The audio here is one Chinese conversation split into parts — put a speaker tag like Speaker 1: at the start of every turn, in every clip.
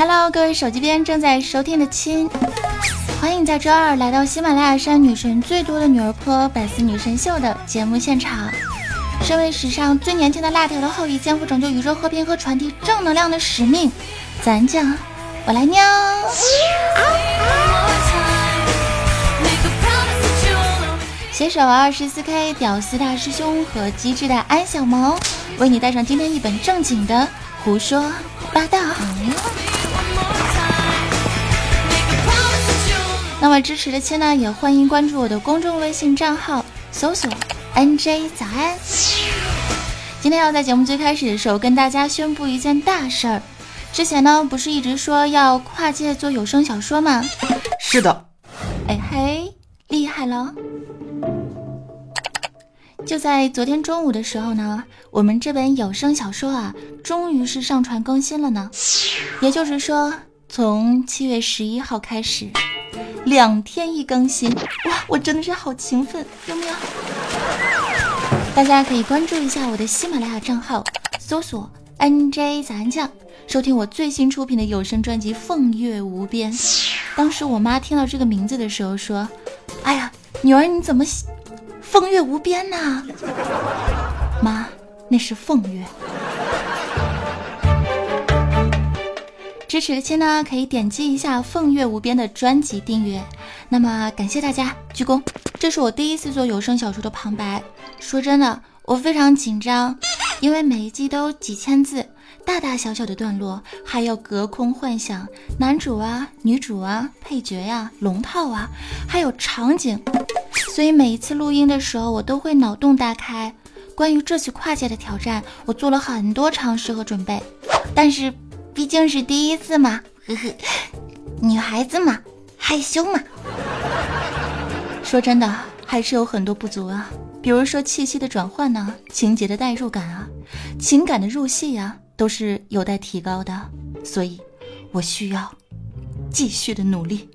Speaker 1: Hello，各位手机边正在收听的亲，欢迎在周二来到喜马拉雅山女神最多的女儿坡百思女神秀的节目现场。身为史上最年轻的辣条的后裔，肩负拯救宇宙和平和传递正能量的使命，咱讲，我来喵。携手二十四 K 屌丝大师兄和机智的安小萌，为你带上今天一本正经的胡说八道。那么支持的亲呢，也欢迎关注我的公众微信账号，搜索 NJ 早安。今天要在节目最开始的时候跟大家宣布一件大事儿。之前呢，不是一直说要跨界做有声小说吗？
Speaker 2: 是的。
Speaker 1: 哎嘿，厉害了！就在昨天中午的时候呢，我们这本有声小说啊，终于是上传更新了呢。也就是说，从七月十一号开始。两天一更新，哇！我真的是好勤奋，有没有？大家可以关注一下我的喜马拉雅账号，搜索 NJ 早安酱，收听我最新出品的有声专辑《凤月无边》。当时我妈听到这个名字的时候说：“哎呀，女儿你怎么凤月无边呢？”妈，那是凤月。支持的亲呢，可以点击一下《凤月无边》的专辑订阅。那么感谢大家，鞠躬。这是我第一次做有声小说的旁白，说真的，我非常紧张，因为每一集都几千字，大大小小的段落还要隔空幻想男主啊、女主啊、配角呀、龙套啊，还有场景，所以每一次录音的时候，我都会脑洞大开。关于这次跨界的挑战，我做了很多尝试和准备，但是。毕竟是第一次嘛，呵呵，女孩子嘛，害羞嘛。说真的，还是有很多不足啊，比如说气息的转换呢，情节的代入感啊，情感的入戏呀，都是有待提高的。所以，我需要继续的努力，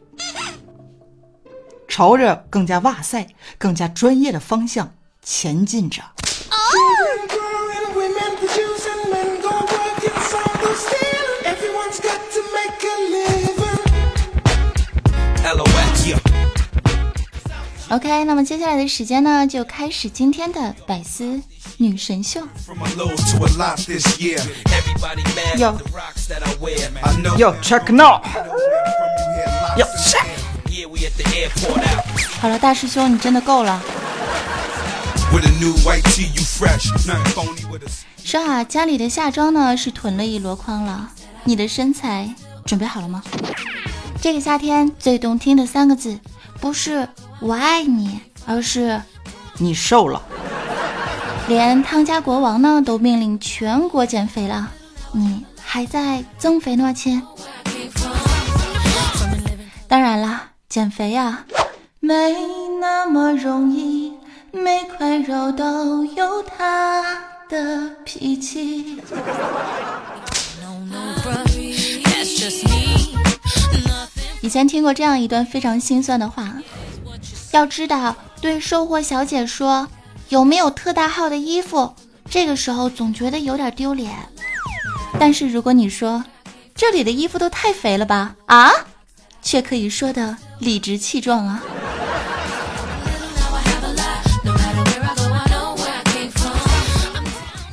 Speaker 2: 朝着更加哇塞、更加专业的方向前进着。
Speaker 1: OK，那么接下来的时间呢，就开始今天的百思女神秀。
Speaker 2: Yo Yo check now Yo check。
Speaker 1: 好了，大师兄，你真的够了。说啊，家里的夏装呢是囤了一箩筐了，你的身材准备好了吗？这个夏天最动听的三个字，不是。我爱你，而是
Speaker 2: 你瘦了。
Speaker 1: 连汤家国王呢都命令全国减肥了，你还在增肥呢，亲。当然了，减肥呀，没那么容易，每块肉都有它的脾气。以前听过这样一段非常心酸的话。要知道，对售货小姐说有没有特大号的衣服，这个时候总觉得有点丢脸。但是如果你说这里的衣服都太肥了吧，啊，却可以说的理直气壮啊。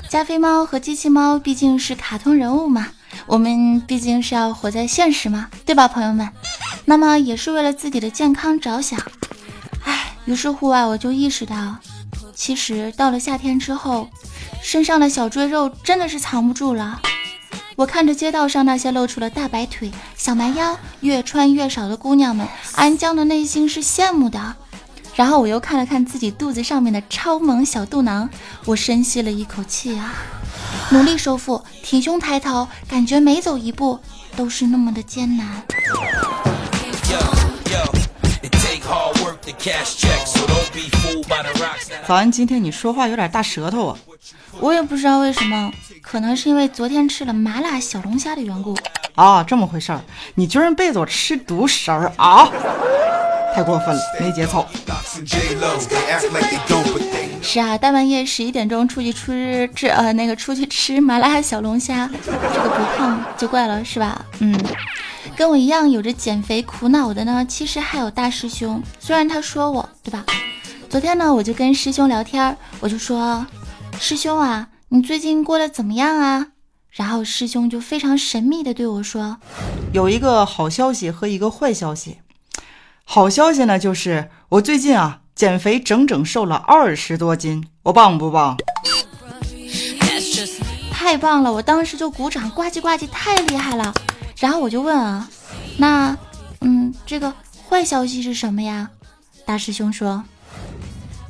Speaker 1: 加菲猫和机器猫毕竟是卡通人物嘛，我们毕竟是要活在现实嘛，对吧，朋友们？那么也是为了自己的健康着想。于是乎啊，我就意识到，其实到了夏天之后，身上的小赘肉真的是藏不住了。我看着街道上那些露出了大白腿、小蛮腰、越穿越少的姑娘们，安江的内心是羡慕的。然后我又看了看自己肚子上面的超萌小肚囊，我深吸了一口气啊，努力收腹，挺胸抬头，感觉每走一步都是那么的艰难。
Speaker 2: 早安，今天你说话有点大舌头啊！
Speaker 1: 我也不知道为什么，可能是因为昨天吃了麻辣小龙虾的缘故。
Speaker 2: 啊，这么回事儿，你居然背着我吃独食儿啊！太过分了，没节操。
Speaker 1: 是啊，大半夜十一点钟出去吃吃呃那个出去吃麻辣小龙虾，这个不胖就怪了是吧？嗯。跟我一样有着减肥苦恼的呢，其实还有大师兄。虽然他说我，对吧？昨天呢，我就跟师兄聊天，我就说：“师兄啊，你最近过得怎么样啊？”然后师兄就非常神秘的对我说：“
Speaker 2: 有一个好消息和一个坏消息。好消息呢，就是我最近啊减肥整整瘦了二十多斤，我棒不棒？
Speaker 1: 太棒了！我当时就鼓掌，呱唧呱唧，太厉害了。”然后我就问啊，那，嗯，这个坏消息是什么呀？大师兄说，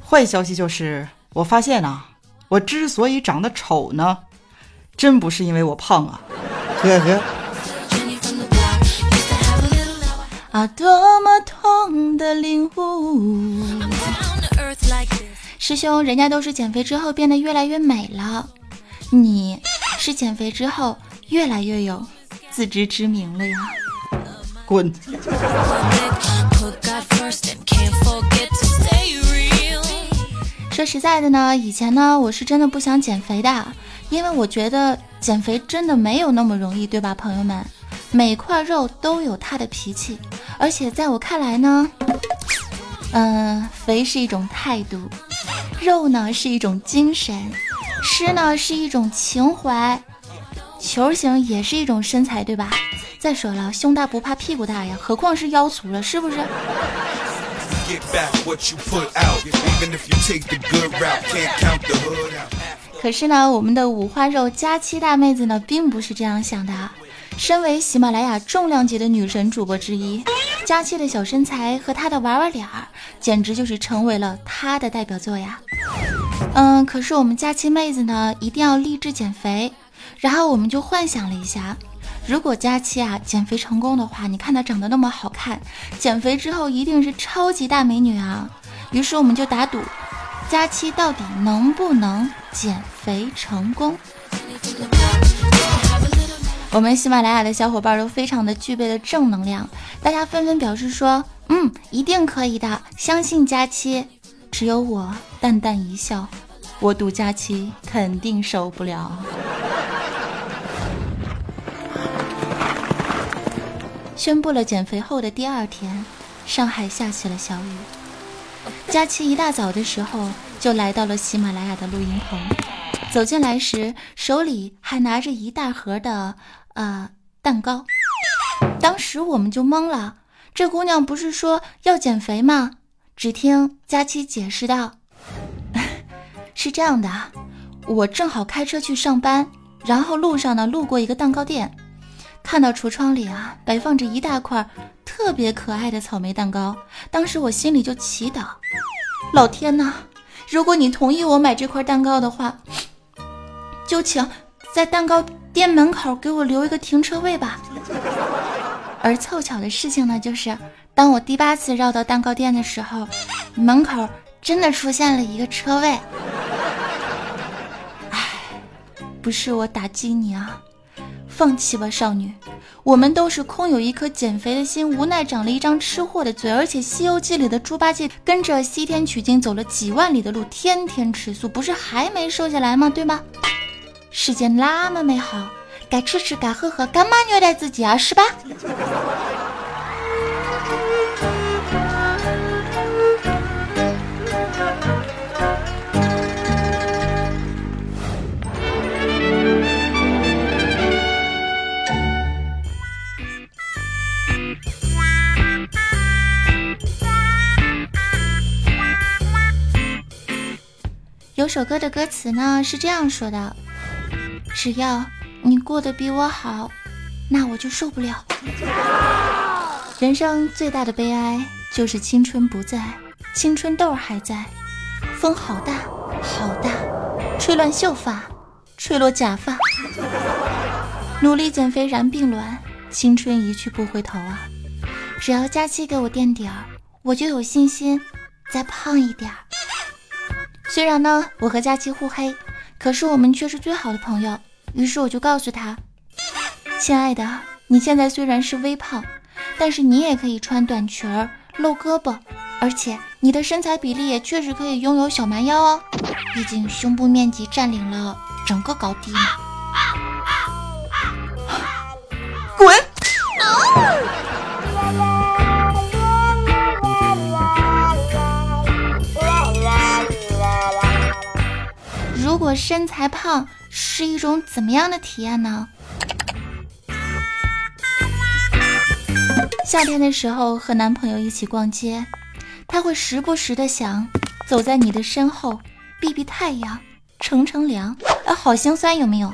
Speaker 2: 坏消息就是我发现啊，我之所以长得丑呢，真不是因为我胖啊，呵呵。
Speaker 1: 啊，多么痛的领悟！师兄，人家都是减肥之后变得越来越美了，你是减肥之后越来越有。自知之明了呀！
Speaker 2: 滚！
Speaker 1: 说实在的呢，以前呢，我是真的不想减肥的，因为我觉得减肥真的没有那么容易，对吧，朋友们？每块肉都有它的脾气，而且在我看来呢，嗯，肥是一种态度，肉呢是一种精神，吃呢是一种情怀。球形也是一种身材，对吧？再说了，胸大不怕屁股大呀，何况是腰粗了，是不是？可是呢，我们的五花肉佳期大妹子呢，并不是这样想的。身为喜马拉雅重量级的女神主播之一，佳期的小身材和她的娃娃脸儿，简直就是成为了她的代表作呀。嗯，可是我们佳期妹子呢，一定要励志减肥。然后我们就幻想了一下，如果佳期啊减肥成功的话，你看她长得那么好看，减肥之后一定是超级大美女啊。于是我们就打赌，佳期到底能不能减肥成功？我们喜马拉雅的小伙伴都非常的具备了正能量，大家纷纷表示说，嗯，一定可以的，相信佳期。只有我淡淡一笑，我赌佳期肯定受不了。宣布了减肥后的第二天，上海下起了小雨。佳期一大早的时候就来到了喜马拉雅的录音棚，走进来时手里还拿着一大盒的呃蛋糕。当时我们就懵了，这姑娘不是说要减肥吗？只听佳期解释道：“ 是这样的，我正好开车去上班，然后路上呢路过一个蛋糕店。”看到橱窗里啊，摆放着一大块特别可爱的草莓蛋糕，当时我心里就祈祷：老天呐，如果你同意我买这块蛋糕的话，就请在蛋糕店门口给我留一个停车位吧。而凑巧的事情呢，就是当我第八次绕到蛋糕店的时候，门口真的出现了一个车位。唉，不是我打击你啊。放弃吧，少女，我们都是空有一颗减肥的心，无奈长了一张吃货的嘴。而且《西游记》里的猪八戒跟着西天取经走了几万里的路，天天吃素，不是还没瘦下来吗？对吗？世界那么美好，该吃吃，该喝喝，干嘛虐待自己啊？是吧？首歌的歌词呢是这样说的：只要你过得比我好，那我就受不了。人生最大的悲哀就是青春不在，青春痘还在，风好大好大，吹乱秀发，吹落假发。努力减肥燃并卵，青春一去不回头啊！只要假期给我垫底儿，我就有信心再胖一点儿。虽然呢，我和佳琪互黑，可是我们却是最好的朋友。于是我就告诉他：“亲爱的，你现在虽然是微胖，但是你也可以穿短裙儿露胳膊，而且你的身材比例也确实可以拥有小蛮腰哦。毕竟胸部面积占领了整个高低嘛。”
Speaker 2: 滚！
Speaker 1: 身材胖是一种怎么样的体验呢？夏天的时候和男朋友一起逛街，他会时不时的想走在你的身后避避太阳，乘乘凉，啊，好心酸有没有？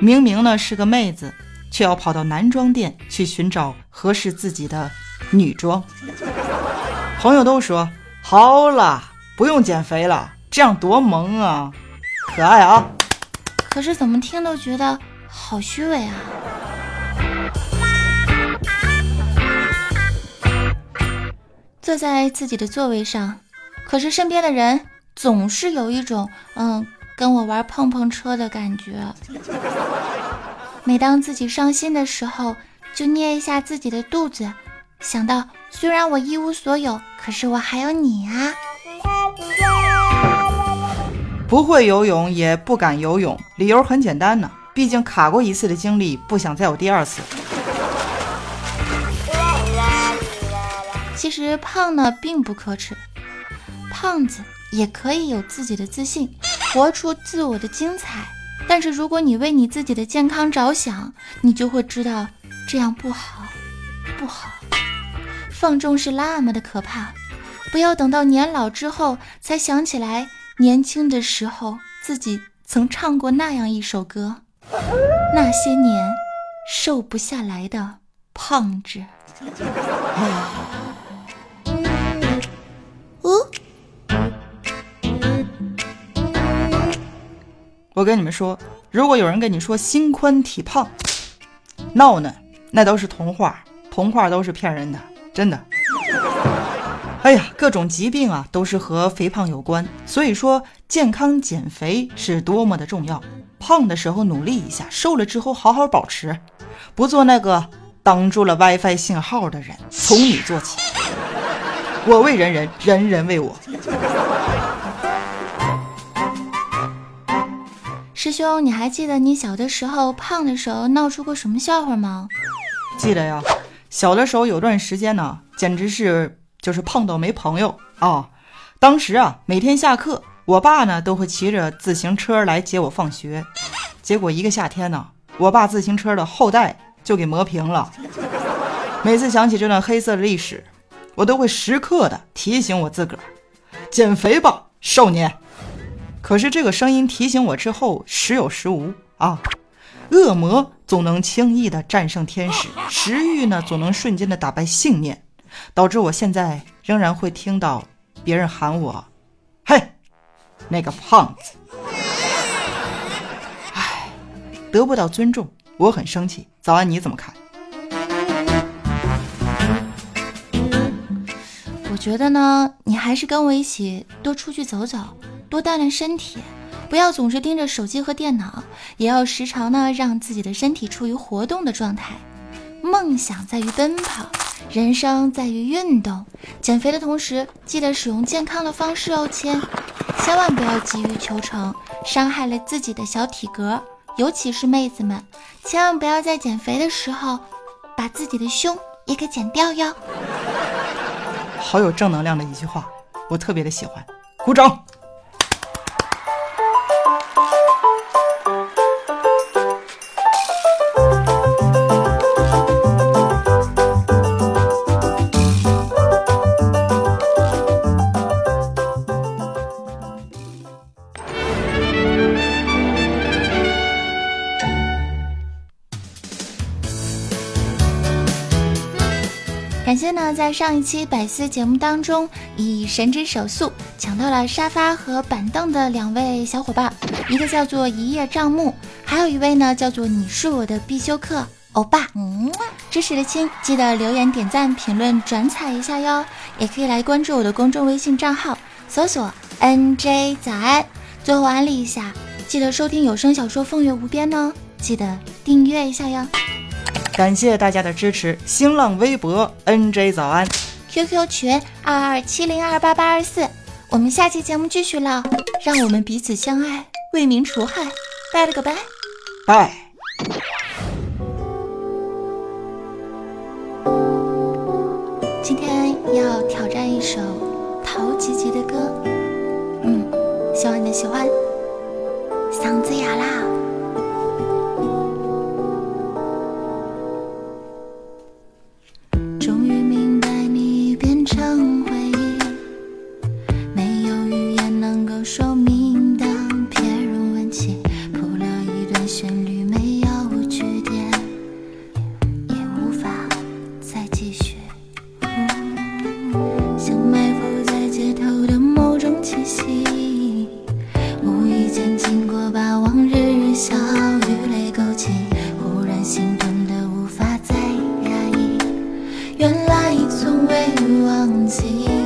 Speaker 2: 明明呢是个妹子，却要跑到男装店去寻找合适自己的女装。朋友都说好了，不用减肥了，这样多萌啊，可爱啊！
Speaker 1: 可是怎么听都觉得好虚伪啊！坐在自己的座位上，可是身边的人总是有一种嗯。跟我玩碰碰车的感觉。每当自己伤心的时候，就捏一下自己的肚子，想到虽然我一无所有，可是我还有你啊！
Speaker 2: 不会游泳，也不敢游泳，理由很简单呢，毕竟卡过一次的经历，不想再有第二次。
Speaker 1: 其实胖呢并不可耻，胖子也可以有自己的自信。活出自我的精彩，但是如果你为你自己的健康着想，你就会知道这样不好，不好。放纵是那么的可怕，不要等到年老之后才想起来年轻的时候自己曾唱过那样一首歌。那些年瘦不下来的胖子。
Speaker 2: 我跟你们说，如果有人跟你说心宽体胖，闹呢，那都是童话，童话都是骗人的，真的。哎呀，各种疾病啊，都是和肥胖有关，所以说健康减肥是多么的重要。胖的时候努力一下，瘦了之后好好保持，不做那个挡住了 WiFi 信号的人。从你做起，我为人人，人人为我。
Speaker 1: 师兄，你还记得你小的时候胖的时候闹出过什么笑话吗？
Speaker 2: 记得呀，小的时候有段时间呢，简直是就是胖到没朋友啊。当时啊，每天下课，我爸呢都会骑着自行车来接我放学。结果一个夏天呢，我爸自行车的后带就给磨平了。每次想起这段黑色的历史，我都会时刻的提醒我自个儿：减肥吧，少年。可是这个声音提醒我之后，时有时无啊。恶魔总能轻易的战胜天使，食欲呢总能瞬间的打败信念，导致我现在仍然会听到别人喊我：“嘿，那个胖子。”唉，得不到尊重，我很生气。早安，你怎么看？
Speaker 1: 我觉得呢，你还是跟我一起多出去走走。多锻炼身体，不要总是盯着手机和电脑，也要时常呢让自己的身体处于活动的状态。梦想在于奔跑，人生在于运动。减肥的同时，记得使用健康的方式哦，亲，千万不要急于求成，伤害了自己的小体格。尤其是妹子们，千万不要在减肥的时候把自己的胸也给减掉哟。
Speaker 2: 好有正能量的一句话，我特别的喜欢，鼓掌。
Speaker 1: 感谢呢，在上一期百思节目当中，以神之手速抢到了沙发和板凳的两位小伙伴，一个叫做一叶障目，还有一位呢叫做你是我的必修课欧巴。嗯，支持的亲记得留言、点赞、评论、转采一下哟，也可以来关注我的公众微信账号，搜索 NJ 早安。最后安利一下，记得收听有声小说《风月无边》哦，记得订阅一下哟。
Speaker 2: 感谢大家的支持，新浪微博 NJ 早安
Speaker 1: ，QQ 群二二七零二八八二四。我们下期节目继续唠，让我们彼此相爱，为民除害。拜了个拜，
Speaker 2: 拜。
Speaker 1: 今天要挑战一首陶吉吉的歌，嗯，希望你喜欢。
Speaker 3: 情